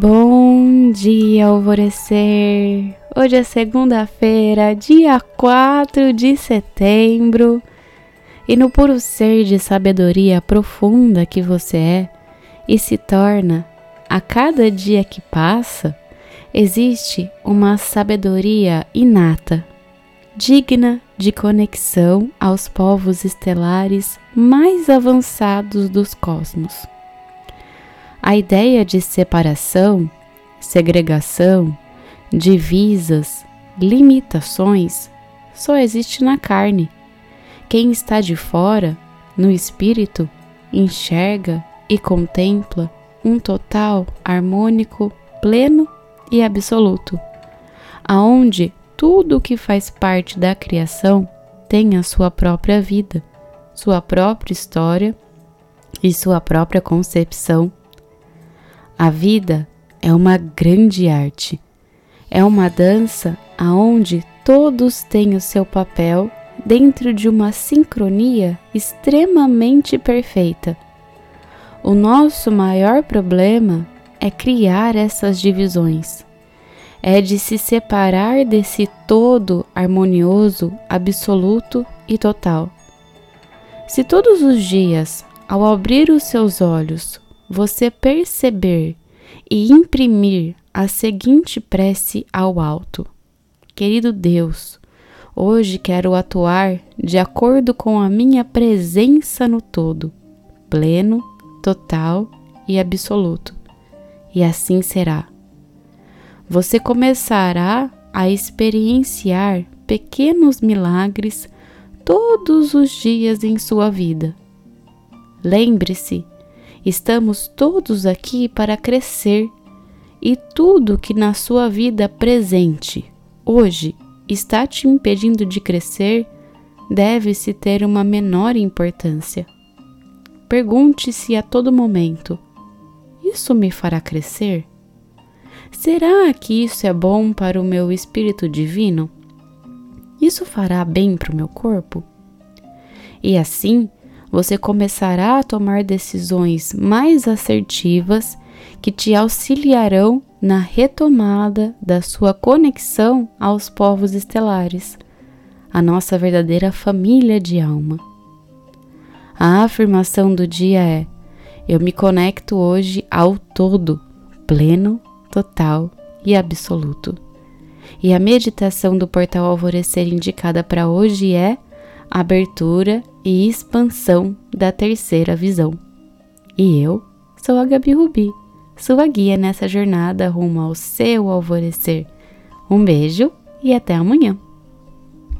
Bom dia, alvorecer! Hoje é segunda-feira, dia 4 de setembro, e no puro ser de sabedoria profunda que você é e se torna a cada dia que passa, existe uma sabedoria inata, digna de conexão aos povos estelares mais avançados dos cosmos. A ideia de separação, segregação, divisas, limitações só existe na carne. Quem está de fora, no espírito, enxerga e contempla um total harmônico, pleno e absoluto, aonde tudo o que faz parte da criação tem a sua própria vida, sua própria história e sua própria concepção a vida é uma grande arte. É uma dança aonde todos têm o seu papel dentro de uma sincronia extremamente perfeita. O nosso maior problema é criar essas divisões. É de se separar desse todo harmonioso, absoluto e total. Se todos os dias, ao abrir os seus olhos, você perceber e imprimir a seguinte prece ao alto: Querido Deus, hoje quero atuar de acordo com a minha presença no todo, pleno, total e absoluto. E assim será. Você começará a experienciar pequenos milagres todos os dias em sua vida. Lembre-se Estamos todos aqui para crescer e tudo que na sua vida presente hoje está te impedindo de crescer deve-se ter uma menor importância. Pergunte-se a todo momento: isso me fará crescer? Será que isso é bom para o meu espírito divino? Isso fará bem para o meu corpo? E assim, você começará a tomar decisões mais assertivas que te auxiliarão na retomada da sua conexão aos povos estelares, a nossa verdadeira família de alma. A afirmação do dia é: Eu me conecto hoje ao todo, pleno, total e absoluto. E a meditação do portal Alvorecer indicada para hoje é abertura e expansão da terceira visão. E eu sou a Gabi Rubi, sua guia nessa jornada rumo ao seu alvorecer. Um beijo e até amanhã!